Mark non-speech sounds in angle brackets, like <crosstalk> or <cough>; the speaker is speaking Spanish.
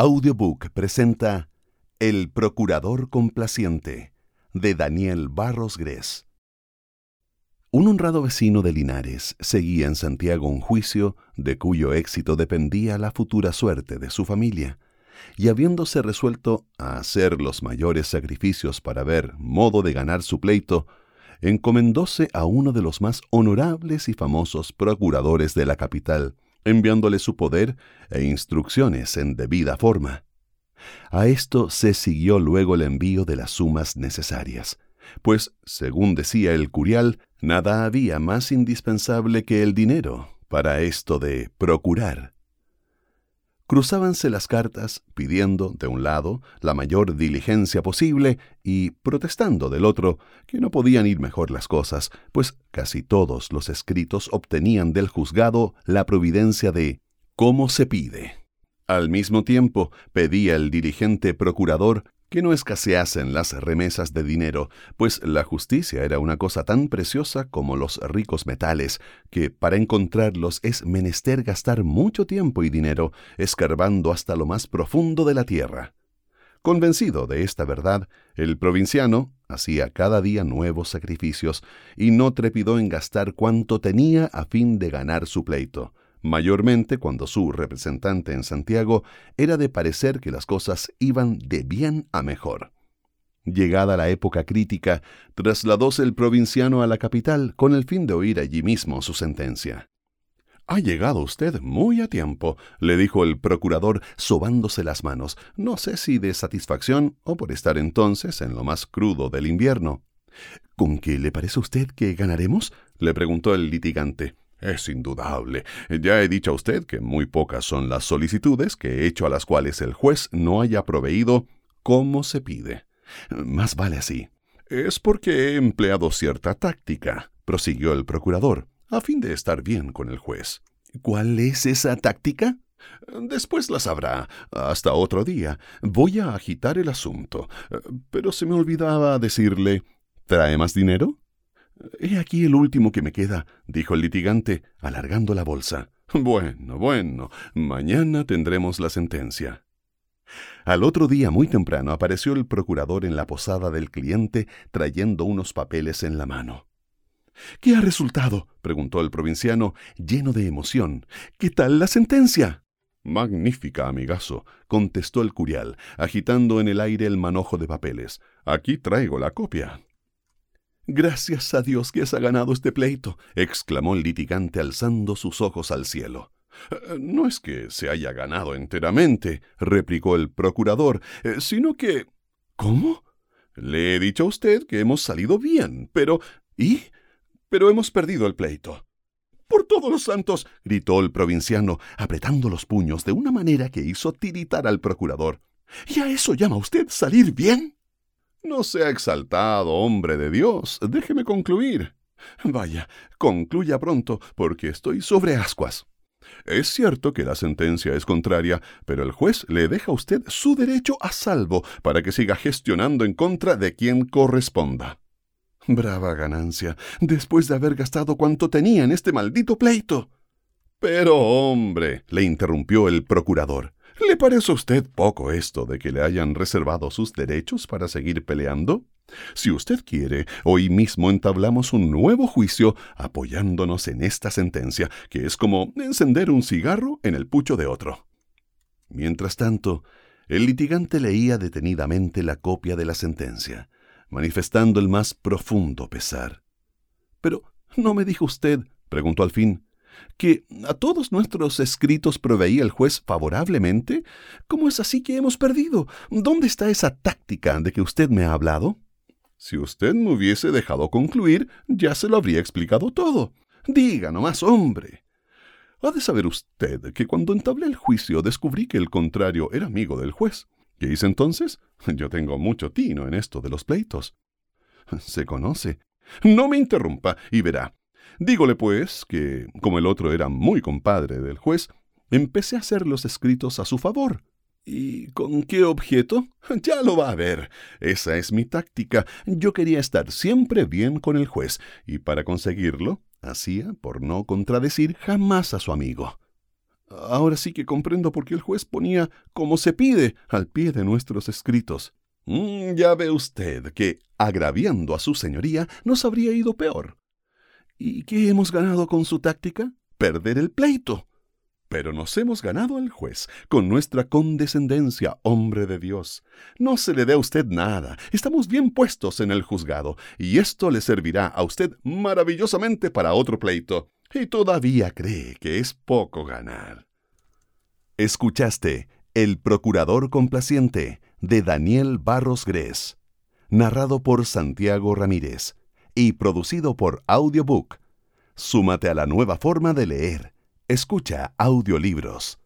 Audiobook presenta El Procurador Complaciente de Daniel Barros Gres. Un honrado vecino de Linares seguía en Santiago un juicio de cuyo éxito dependía la futura suerte de su familia, y habiéndose resuelto a hacer los mayores sacrificios para ver modo de ganar su pleito, encomendóse a uno de los más honorables y famosos procuradores de la capital, enviándole su poder e instrucciones en debida forma. A esto se siguió luego el envío de las sumas necesarias, pues, según decía el curial, nada había más indispensable que el dinero para esto de procurar. Cruzábanse las cartas pidiendo, de un lado, la mayor diligencia posible y protestando del otro que no podían ir mejor las cosas, pues casi todos los escritos obtenían del juzgado la providencia de cómo se pide. Al mismo tiempo, pedía el dirigente procurador que no escaseasen las remesas de dinero, pues la justicia era una cosa tan preciosa como los ricos metales, que para encontrarlos es menester gastar mucho tiempo y dinero, escarbando hasta lo más profundo de la tierra. Convencido de esta verdad, el provinciano hacía cada día nuevos sacrificios y no trepidó en gastar cuanto tenía a fin de ganar su pleito mayormente cuando su representante en Santiago era de parecer que las cosas iban de bien a mejor. Llegada la época crítica, trasladóse el provinciano a la capital con el fin de oír allí mismo su sentencia. Ha llegado usted muy a tiempo, le dijo el procurador, sobándose las manos, no sé si de satisfacción o por estar entonces en lo más crudo del invierno. ¿Con qué le parece a usted que ganaremos? le preguntó el litigante. Es indudable. Ya he dicho a usted que muy pocas son las solicitudes que he hecho a las cuales el juez no haya proveído como se pide. Más vale así. Es porque he empleado cierta táctica, prosiguió el procurador, a fin de estar bien con el juez. ¿Cuál es esa táctica? Después la sabrá. Hasta otro día. Voy a agitar el asunto. Pero se me olvidaba decirle. ¿Trae más dinero? He aquí el último que me queda, dijo el litigante, alargando la bolsa. Bueno, bueno, mañana tendremos la sentencia. Al otro día muy temprano apareció el procurador en la posada del cliente trayendo unos papeles en la mano. ¿Qué ha resultado? preguntó el provinciano, lleno de emoción. ¿Qué tal la sentencia? Magnífica, amigazo, contestó el curial, agitando en el aire el manojo de papeles. Aquí traigo la copia. Gracias a Dios que ha ganado este pleito, exclamó el litigante alzando sus ojos al cielo. Eh, no es que se haya ganado enteramente, replicó el procurador, eh, sino que... ¿Cómo? Le he dicho a usted que hemos salido bien, pero... ¿Y? Pero hemos perdido el pleito. Por todos los santos, gritó el provinciano, apretando los puños de una manera que hizo tiritar al procurador. ¿Y a eso llama usted salir bien? No sea exaltado, hombre de Dios. Déjeme concluir. Vaya, concluya pronto, porque estoy sobre ascuas. Es cierto que la sentencia es contraria, pero el juez le deja a usted su derecho a salvo para que siga gestionando en contra de quien corresponda. Brava ganancia, después de haber gastado cuanto tenía en este maldito pleito. Pero, hombre, le interrumpió el procurador, ¿Le parece a usted poco esto de que le hayan reservado sus derechos para seguir peleando? Si usted quiere, hoy mismo entablamos un nuevo juicio apoyándonos en esta sentencia, que es como encender un cigarro en el pucho de otro. Mientras tanto, el litigante leía detenidamente la copia de la sentencia, manifestando el más profundo pesar. Pero, ¿no me dijo usted, preguntó al fin, que a todos nuestros escritos proveía el juez favorablemente? ¿Cómo es así que hemos perdido? ¿Dónde está esa táctica de que usted me ha hablado? Si usted me hubiese dejado concluir, ya se lo habría explicado todo. Diga más, hombre. Ha de saber usted que cuando entablé el juicio descubrí que el contrario era amigo del juez. ¿Qué hice entonces? Yo tengo mucho tino en esto de los pleitos. Se conoce. No me interrumpa y verá. Dígole, pues, que, como el otro era muy compadre del juez, empecé a hacer los escritos a su favor. ¿Y con qué objeto? <laughs> Ya lo va a ver. Esa es mi táctica. Yo quería estar siempre bien con el juez, y para conseguirlo, hacía por no contradecir jamás a su amigo. Ahora sí que comprendo por qué el juez ponía como se pide al pie de nuestros escritos. Mm, ya ve usted que, agraviando a su señoría, nos habría ido peor. ¿Y qué hemos ganado con su táctica? Perder el pleito. Pero nos hemos ganado al juez con nuestra condescendencia, hombre de Dios. No se le dé a usted nada. Estamos bien puestos en el juzgado, y esto le servirá a usted maravillosamente para otro pleito. Y todavía cree que es poco ganar. Escuchaste El Procurador Complaciente de Daniel Barros Grés, narrado por Santiago Ramírez y producido por Audiobook. Súmate a la nueva forma de leer Escucha audiolibros.